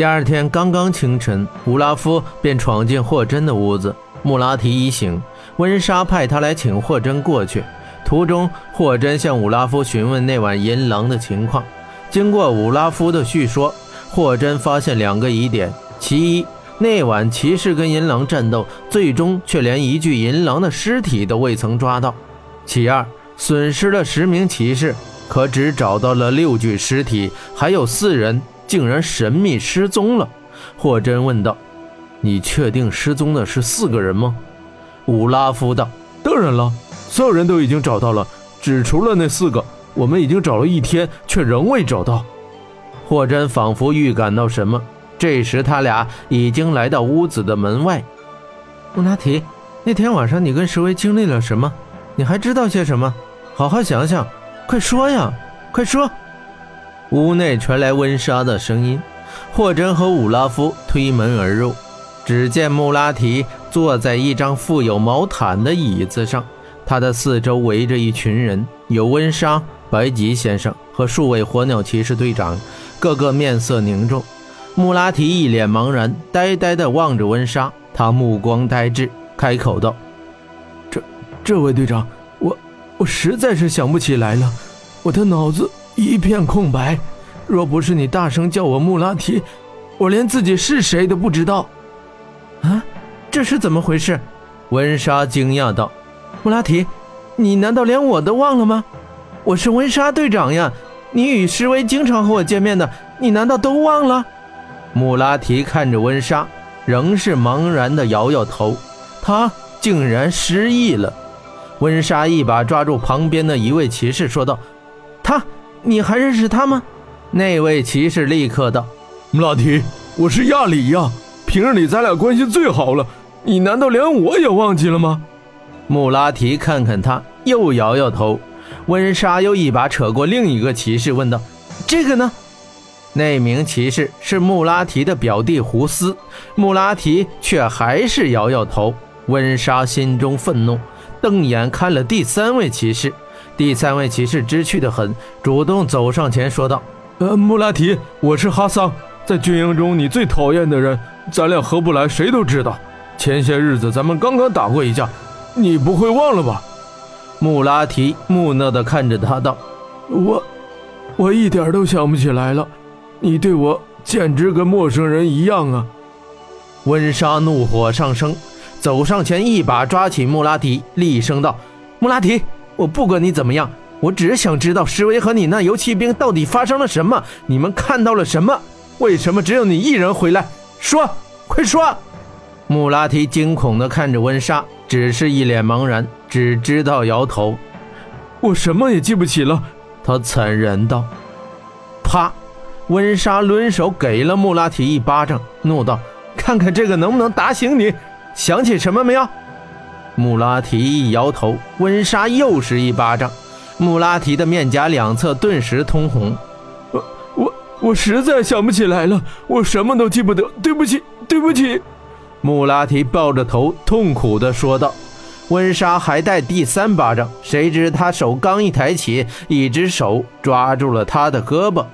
第二天刚刚清晨，乌拉夫便闯进霍真的屋子。穆拉提一醒，温莎派他来请霍真过去。途中，霍真向武拉夫询问那晚银狼的情况。经过武拉夫的叙说，霍真发现两个疑点：其一，那晚骑士跟银狼战斗，最终却连一具银狼的尸体都未曾抓到；其二，损失了十名骑士，可只找到了六具尸体，还有四人竟然神秘失踪了。霍真问道：“你确定失踪的是四个人吗？”武拉夫道：“当然了。”所有人都已经找到了，只除了那四个。我们已经找了一天，却仍未找到。霍真仿佛预感到什么，这时他俩已经来到屋子的门外。穆拉提，那天晚上你跟石威经历了什么？你还知道些什么？好好想想，快说呀，快说！屋内传来温莎的声音。霍真和武拉夫推门而入，只见穆拉提坐在一张附有毛毯的椅子上。他的四周围着一群人，有温莎、白吉先生和数位火鸟骑士队长，个个面色凝重。穆拉提一脸茫然，呆呆地望着温莎。他目光呆滞，开口道：“这这位队长，我我实在是想不起来了，我的脑子一片空白。若不是你大声叫我穆拉提，我连自己是谁都不知道。”啊，这是怎么回事？温莎惊讶道。穆拉提，你难道连我都忘了吗？我是温莎队长呀！你与施威经常和我见面的，你难道都忘了？穆拉提看着温莎，仍是茫然地摇摇头。他竟然失忆了。温莎一把抓住旁边的一位骑士，说道：“他，你还认识他吗？”那位骑士立刻道：“穆拉提，我是亚里呀！平日里咱俩关系最好了，你难道连我也忘记了吗？”穆拉提看看他，又摇摇头。温莎又一把扯过另一个骑士，问道：“这个呢？”那名骑士是穆拉提的表弟胡斯。穆拉提却还是摇摇头。温莎心中愤怒，瞪眼看了第三位骑士。第三位骑士知趣的很，主动走上前说道：“呃，穆拉提，我是哈桑，在军营中你最讨厌的人，咱俩合不来，谁都知道。前些日子咱们刚刚打过一架。”你不会忘了吧？穆拉提木讷地看着他道：“我，我一点都想不起来了。你对我简直跟陌生人一样啊！”温莎怒火上升，走上前一把抓起穆拉提，厉声道：“穆拉提，我不管你怎么样，我只想知道石威和你那游骑兵到底发生了什么？你们看到了什么？为什么只有你一人回来？说，快说！”穆拉提惊恐地看着温莎。只是一脸茫然，只知道摇头。我什么也记不起了。他惨然道。啪！温莎抡手给了穆拉提一巴掌，怒道：“看看这个能不能打醒你？想起什么没有？”穆拉提一摇头。温莎又是一巴掌，穆拉提的面颊两侧顿时通红。我我我实在想不起来了，我什么都记不得。对不起，对不起。穆拉提抱着头，痛苦地说道：“温莎还带第三巴掌，谁知他手刚一抬起，一只手抓住了他的胳膊。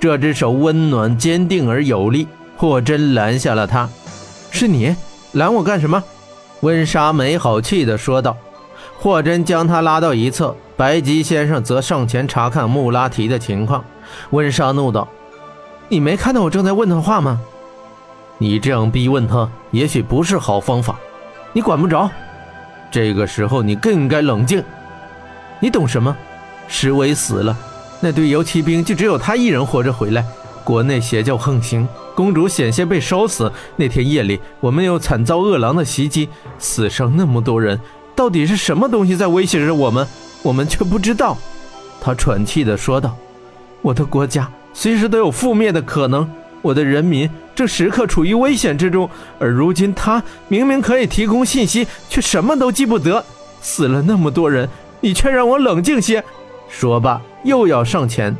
这只手温暖、坚定而有力。霍真拦下了他：‘是你拦我干什么？’温莎没好气地说道。霍真将他拉到一侧，白吉先生则上前查看穆拉提的情况。温莎怒道：‘你没看到我正在问他话吗？’”你这样逼问他，也许不是好方法。你管不着。这个时候，你更应该冷静。你懂什么？石伟死了，那队游骑兵就只有他一人活着回来。国内邪教横行，公主险些被烧死。那天夜里，我们又惨遭恶狼的袭击，死伤那么多人。到底是什么东西在威胁着我们？我们却不知道。他喘气地说道：“我的国家随时都有覆灭的可能。”我的人民正时刻处于危险之中，而如今他明明可以提供信息，却什么都记不得。死了那么多人，你却让我冷静些。说罢，又要上前。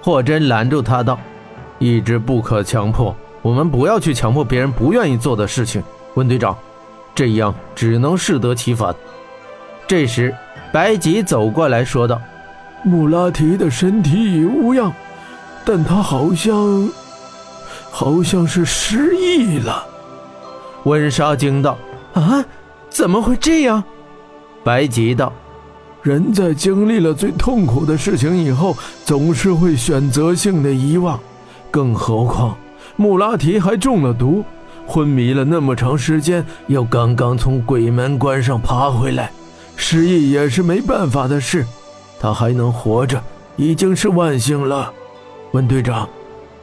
霍真拦住他道：“意志不可强迫，我们不要去强迫别人不愿意做的事情。”温队长，这样只能适得其反。这时，白吉走过来说道：“穆拉提的身体已无恙，但他好像……”好像是失忆了。温莎惊道：“啊，怎么会这样？”白吉道：“人在经历了最痛苦的事情以后，总是会选择性的遗忘。更何况穆拉提还中了毒，昏迷了那么长时间，又刚刚从鬼门关上爬回来，失忆也是没办法的事。他还能活着，已经是万幸了。温队长。”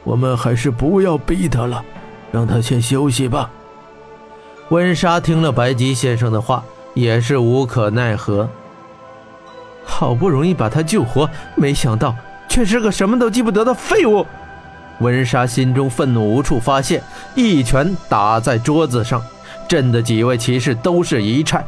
我们还是不要逼他了，让他先休息吧。温莎听了白吉先生的话，也是无可奈何。好不容易把他救活，没想到却是个什么都记不得的废物。温莎心中愤怒无处发泄，一拳打在桌子上，震得几位骑士都是一颤。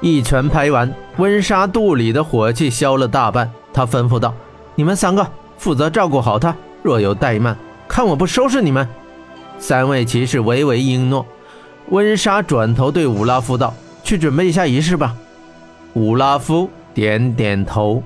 一拳拍完，温莎肚里的火气消了大半。他吩咐道：“你们三个负责照顾好他，若有怠慢。”看我不收拾你们！三位骑士唯唯应诺。温莎转头对武拉夫道：“去准备一下仪式吧。”武拉夫点点头。